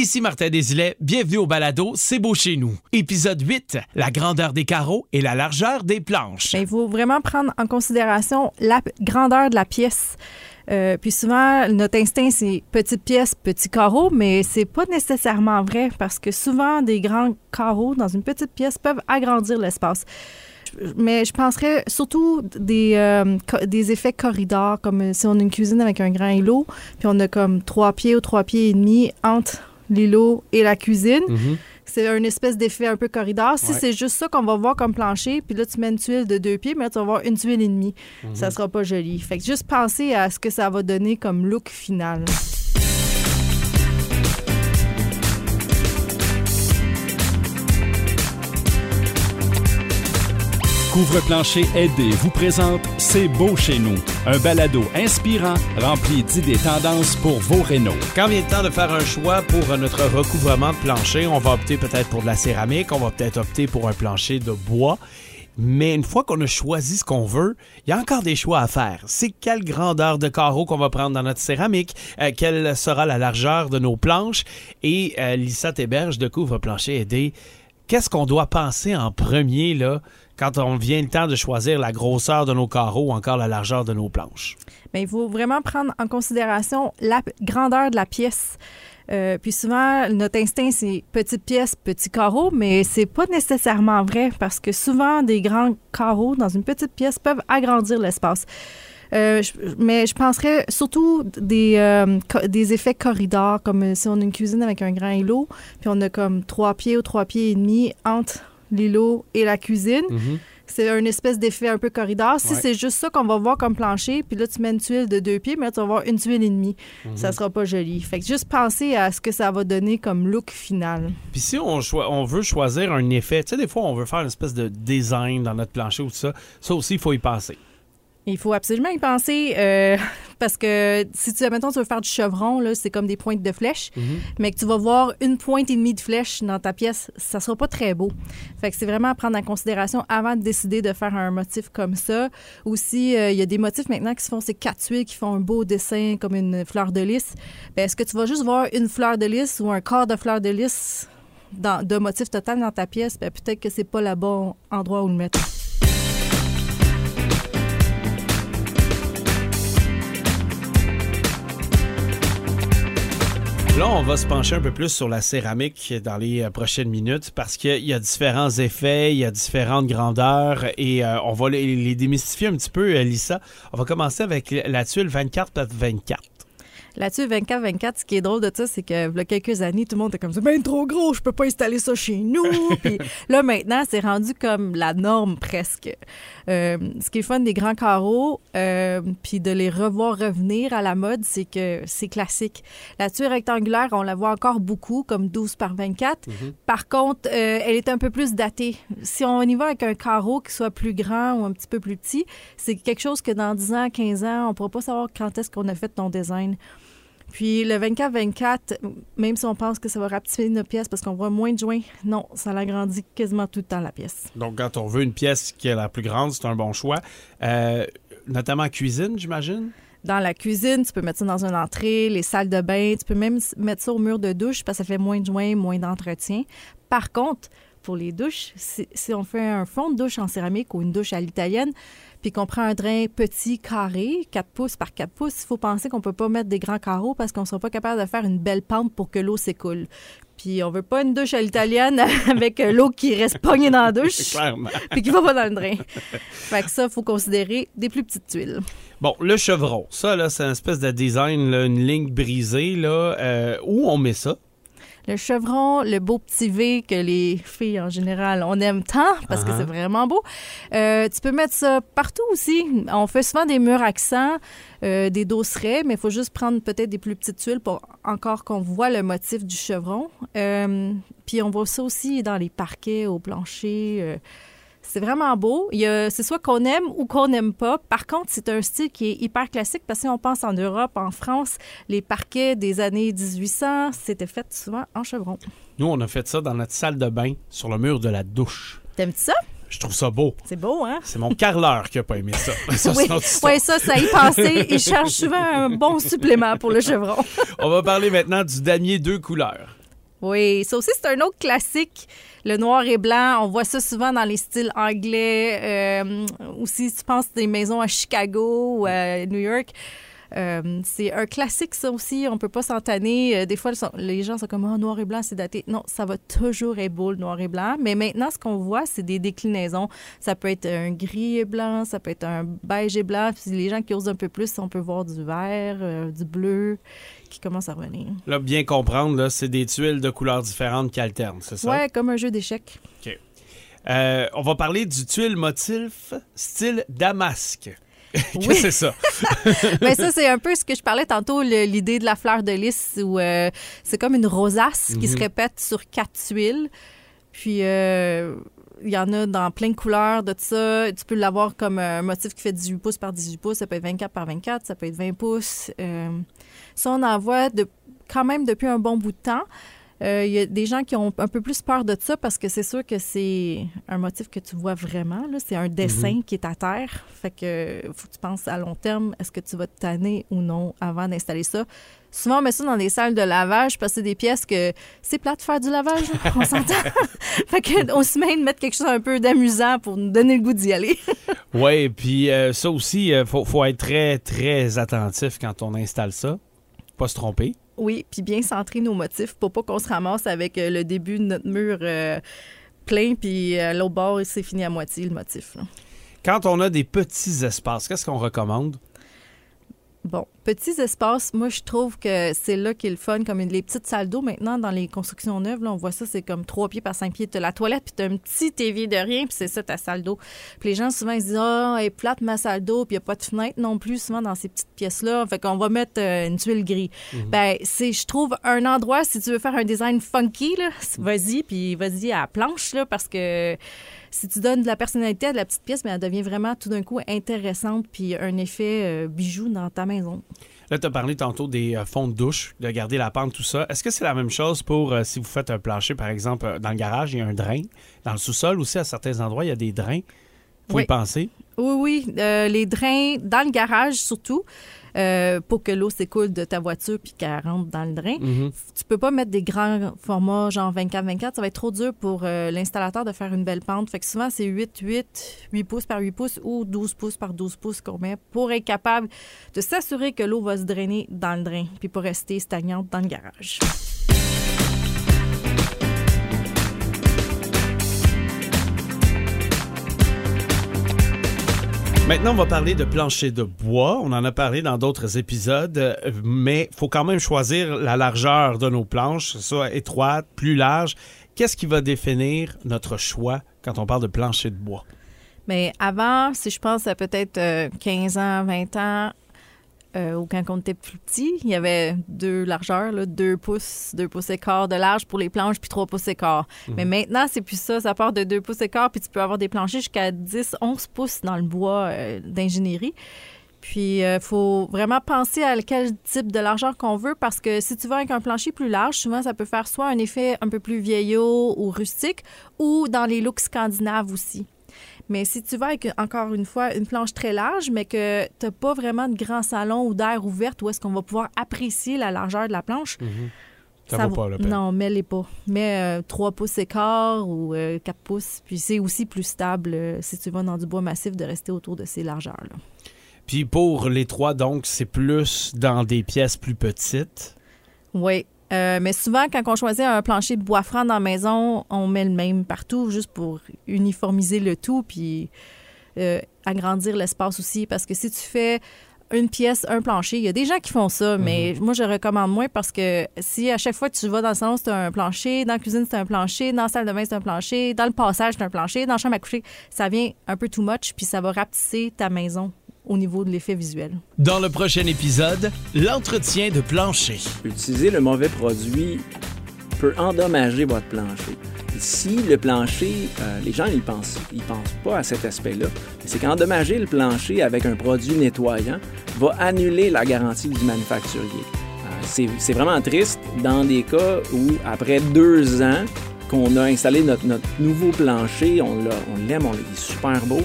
Ici Martin Desilets, bienvenue au balado C'est beau chez nous. Épisode 8, la grandeur des carreaux et la largeur des planches. Ben, il faut vraiment prendre en considération la grandeur de la pièce. Euh, puis souvent, notre instinct, c'est petite pièce, petit carreau, mais c'est pas nécessairement vrai parce que souvent, des grands carreaux dans une petite pièce peuvent agrandir l'espace. Mais je penserais surtout des, euh, des effets corridors, comme si on a une cuisine avec un grand îlot, puis on a comme trois pieds ou trois pieds et demi entre l'îlot et la cuisine. Mhm. C'est un espèce d'effet un peu corridor. Si Ouais. c'est juste ça qu'on va voir comme plancher, puis là, tu mets une tuile de deux pieds, mais là, tu vas voir une tuile et demie. Mhm. Ça sera pas joli. Fait que juste penser à ce que ça va donner comme look final. Couvre-plancher aidé vous présente C'est beau chez nous, un balado inspirant rempli d'idées tendances pour vos rénaux. Quand vient le temps de faire un choix pour notre recouvrement de plancher, on va opter peut-être pour de la céramique, on va peut-être opter pour un plancher de bois. Mais une fois qu'on a choisi ce qu'on veut, il y a encore des choix à faire. C'est quelle grandeur de carreau qu'on va prendre dans notre céramique, euh, quelle sera la largeur de nos planches. Et euh, Lisa Théberge de Couvre-plancher aidé, qu'est-ce qu'on doit penser en premier là, quand on vient le temps de choisir la grosseur de nos carreaux ou encore la largeur de nos planches? Mais il faut vraiment prendre en considération la grandeur de la pièce. Euh, puis souvent, notre instinct, c'est petite pièce, petit carreau, mais c'est pas nécessairement vrai parce que souvent, des grands carreaux dans une petite pièce peuvent agrandir l'espace. Euh, mais je penserais surtout des, euh, des effets corridors, comme si on a une cuisine avec un grand îlot, puis on a comme trois pieds ou trois pieds et demi entre l'îlot et la cuisine. C'est un espèce d'effet un peu corridor. Si Ouais. c'est juste ça qu'on va voir comme plancher, puis là, tu mets une tuile de deux pieds, mais là, tu vas voir une tuile et demie. Mhm. Ça sera pas joli. Fait que juste penser à ce que ça va donner comme look final. Puis si on, on veut choisir un effet, tu sais, des fois, on veut faire une espèce de design dans notre plancher ou tout ça, ça aussi, il faut y penser. Il faut absolument y penser euh, parce que si tu, mettons, tu veux faire du chevron, là, c'est comme des pointes de flèche, mais que tu vas voir une pointe et demie de flèche dans ta pièce, ça sera pas très beau. Fait que c'est vraiment à prendre en considération avant de décider de faire un motif comme ça. Aussi, euh, il y a des motifs maintenant qui se font, c'est quatre tuiles qui font un beau dessin comme une fleur de lys. Ben, est-ce que tu vas juste voir une fleur de lys ou un quart de fleur de lys dans, de motif total dans ta pièce? Ben, peut-être que c'est pas le bon endroit où le mettre. Là, on va se pencher un peu plus sur la céramique dans les euh, prochaines minutes parce qu'il y a différents effets, il y a différentes grandeurs et euh, on va les, démystifier un petit peu, euh, Lisa. On va commencer avec la tuile 24 par 24. Là-dessus, 24-24, ce qui est drôle de ça, c'est que il y a quelques années, tout le monde était comme ça, ben trop gros, je peux pas installer ça chez nous. Puis là, maintenant, c'est rendu comme la norme presque. Euh, ce qui est fun des grands carreaux, euh, puis de les revoir revenir à la mode, c'est que c'est classique. La tuile rectangulaire, on la voit encore beaucoup, comme 12 par 24. Par contre, euh, elle est un peu plus datée. Si on y va avec un carreau qui soit plus grand ou un petit peu plus petit, c'est quelque chose que dans 10 ans, 15 ans, on pourra pas savoir quand est-ce qu'on a fait ton design. Puis le 24-24, même si on pense que ça va rapetisser nos pièces parce qu'on voit moins de joints, non, ça l'agrandit quasiment tout le temps la pièce. Donc, quand on veut une pièce qui est la plus grande, c'est un bon choix. Euh, notamment en cuisine, j'imagine? Dans la cuisine, tu peux mettre ça dans une entrée, les salles de bain, tu peux même mettre ça au mur de douche parce que ça fait moins de joints, moins d'entretien. Par contre, pour les douches, si, si on fait un fond de douche en céramique ou une douche à l'italienne, puis qu'on prend un drain petit, carré, 4 pouces par 4 pouces, il faut penser qu'on peut pas mettre des grands carreaux parce qu'on sera pas capable de faire une belle pente pour que l'eau s'écoule. Puis on veut pas une douche à l'italienne avec euh, l'eau qui reste pognée dans la douche Clairement. puis qui va pas dans le drain. fait que ça, il faut considérer des plus petites tuiles. Bon, le chevron, ça, là, c'est une espèce de design, là, une ligne brisée, là. Euh, où on met ça? Le chevron, le beau petit V que les filles en général, on aime tant parce que Uh-huh. c'est vraiment beau. Euh, tu peux mettre ça partout aussi. On fait souvent des murs accents, euh, des dosserets, mais il faut juste prendre peut-être des plus petites tuiles pour encore qu'on voit le motif du chevron. Euh, puis on voit ça aussi dans les parquets, au plancher. C'est vraiment beau. C'est soit qu'on aime ou qu'on n'aime pas. Par contre, c'est un style qui est hyper classique parce que si on pense en Europe, en France, les parquets des années 1800, c'était fait souvent en chevron. Nous, on a fait ça dans notre salle de bain, sur le mur de la douche. T'aimes ça? Je trouve ça beau. C'est beau, hein? C'est mon carreleur qui a pas aimé ça. Ça, oui, ouais, ça, ça y pensait. Il cherche souvent un bon supplément pour le chevron. On va parler maintenant du damier deux couleurs. Oui, ça aussi, c'est un autre classique. Le noir et blanc, on voit ça souvent dans les styles anglais. Euh, aussi, tu penses des maisons à Chicago ou New York. Euh, c'est un classique, ça aussi. On peut pas s'en tanner. Euh, des fois, les gens sont comme oh, noir et blanc, c'est daté. Non, ça va toujours être beau, le noir et blanc. Mais maintenant, ce qu'on voit, c'est des déclinaisons. Ça peut être un gris et blanc, ça peut être un beige et blanc. Puis les gens qui osent un peu plus, on peut voir du vert, euh, du bleu qui commence à revenir. Là, bien comprendre, là, c'est des tuiles de couleurs différentes qui alternent, c'est ça? Ouais, comme un jeu d'échecs. OK. on va parler du tuile motif style damasque. Qu'est-ce que c'est ça? ben ça, c'est un peu ce que je parlais tantôt, l'idée de la fleur de lys, où euh, c'est comme une rosace qui se mhm. répète sur quatre tuiles. Puis, euh, il y en a dans plein de couleurs de ça. Tu peux l'avoir comme un motif qui fait 18 pouces par 18 pouces. Ça peut être 24 par 24, ça peut être 20 pouces. Euh, ça, on en voit de, quand même depuis un bon bout de temps. Il euh, y a des gens qui ont un peu plus peur de ça parce que c'est sûr que c'est un motif que tu vois vraiment. C'est un dessin mhm. qui est à terre. Fait que faut que tu penses à long terme. Est-ce que tu vas te tanner ou non avant d'installer ça? Souvent, on met ça dans des salles de lavage parce que c'est des pièces que c'est plat de faire du lavage, on s'entend. fait qu'on se met de mettre quelque chose un peu d'amusant pour nous donner le goût d'y aller. oui, puis euh, ça aussi, il euh, faut, faut, être très, très attentif quand on installe ça. Pas se tromper. Oui, puis bien centrer nos motifs pour pas qu'on se ramasse avec euh, le début de notre mur euh, plein, puis à euh, l'autre bord, c'est fini à moitié le motif. Quand on a des petits espaces, qu'est-ce qu'on recommande? Bon, petits espaces, moi, je trouve que c'est là qu'est le fun, comme les petites salles d'eau maintenant dans les constructions neuves. Là, on voit ça, c'est comme trois pieds par cinq pieds. Tu as la toilette, puis tu as un petit évier de rien, puis c'est ça ta salle d'eau. Puis les gens, souvent, ils se disent Ah, elle est plate ma salle d'eau, puis il n'y a pas de fenêtre non plus, souvent dans ces petites pièces-là. Fait qu'on va mettre euh, une tuile grise. Mhm. Ben, c'est, je trouve, un endroit, si tu veux faire un design funky, là, vas-y, puis vas-y à la planche, là, parce que si tu donnes de la personnalité à de la petite pièce, mais elle devient vraiment tout d'un coup intéressante puis un effet euh, bijou dans ta maison. Là, tu as parlé tantôt des euh, fonds de douche, de garder la pente, tout ça. Est-ce que c'est la même chose pour euh, si vous faites un plancher, par exemple, dans le garage, il y a un drain? Dans le sous-sol aussi, à certains endroits, il y a des drains. Faut y penser? Oui, oui. les drains, dans le garage surtout, euh, pour que l'eau s'écoule de ta voiture puis qu'elle rentre dans le drain. Mm Tu peux pas mettre des grands formats, genre 24-24. Ça va être trop dur pour euh, l'installateur de faire une belle pente. Fait que souvent, c'est 8-8, 8 pouces par 8 pouces ou 12 pouces par 12 pouces qu'on met pour être capable de s'assurer que l'eau va se drainer dans le drain puis pas rester stagnante dans le garage. Maintenant, on va parler de plancher de bois. On en a parlé dans d'autres épisodes, mais il faut quand même choisir la largeur de nos planches, soit étroite, plus large. Qu'est-ce qui va définir notre choix quand on parle de plancher de bois? Mais avant, si je pense à peut-être 15 euh, ans, 20 ans, euh, ou quand on était plus petit, il y avait deux largeurs, là, deux pouces, deux pouces et quart de large pour les planches, puis trois pouces et quart. Mhm. Mais maintenant, c'est plus ça. Ça part de deux pouces et quart, puis tu peux avoir des planchers jusqu'à 10, 11 pouces dans le bois euh, d'ingénierie. Puis, il euh, faut vraiment penser à quel type de largeur qu'on veut parce que si tu vas avec un plancher plus large, souvent, ça peut faire soit un effet un peu plus vieillot ou rustique ou dans les looks scandinaves aussi. Mais si tu vas avec, encore une fois, une planche très large, mais que tu n'as pas vraiment de grand salon ou d'air ouvert où est-ce qu'on va pouvoir apprécier la largeur de la planche, mhm. Ça, vaut pas la peine. Non, mets-les pas. Mets 3 euh, pouces et quart ou 4 euh, pouces. Puis c'est aussi plus stable, euh, si tu vas dans du bois massif, de rester autour de ces largeurs-là. Puis pour les trois, donc, c'est plus dans des pièces plus petites? Oui. Euh, mais souvent, quand on choisit un plancher de bois franc dans la maison, on met le même partout juste pour uniformiser le tout puis euh, agrandir l'espace aussi. Parce que si tu fais une pièce, un plancher, il y a des gens qui font ça, mais mhm. moi, je recommande moins parce que si à chaque fois tu vas dans le salon, c'est un plancher, dans la cuisine, c'est un plancher, dans la salle de bain, c'est un plancher, dans le passage, c'est un plancher, dans la chambre à coucher, ça vient un peu too much puis ça va rapetisser ta maison au niveau de l'effet visuel. Dans le prochain épisode, l'entretien de plancher. Utiliser le mauvais produit peut endommager votre plancher. Si le plancher, euh, les gens ils pensent, ils pensent pas à cet aspect-là, c'est qu'endommager le plancher avec un produit nettoyant va annuler la garantie du manufacturier. Euh, c'est vraiment triste dans des cas où, après deux ans qu'on a installé notre, notre nouveau plancher, on l'aime, on, est super beau,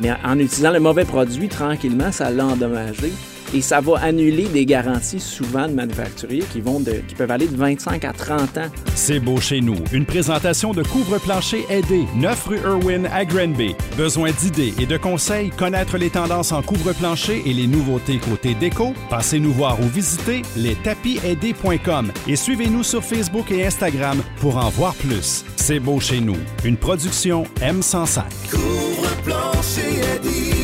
mais en utilisant le mauvais produit, tranquillement, ça l'a endommagé. et ça va annuler des garanties souvent de manufacturiers qui, peuvent aller de 25 à 30 ans. C'est beau chez nous. Une présentation de couvre-plancher aidé, 9 rue Irwin à Granby. Besoin d'idées et de conseils, connaître les tendances en couvre-plancher et les nouveautés côté déco? Passez nous voir ou visitez lestapisaidés.com et suivez-nous sur Facebook et Instagram pour en voir plus. C'est beau chez nous. Une production M105. Couvre-plancher aidé.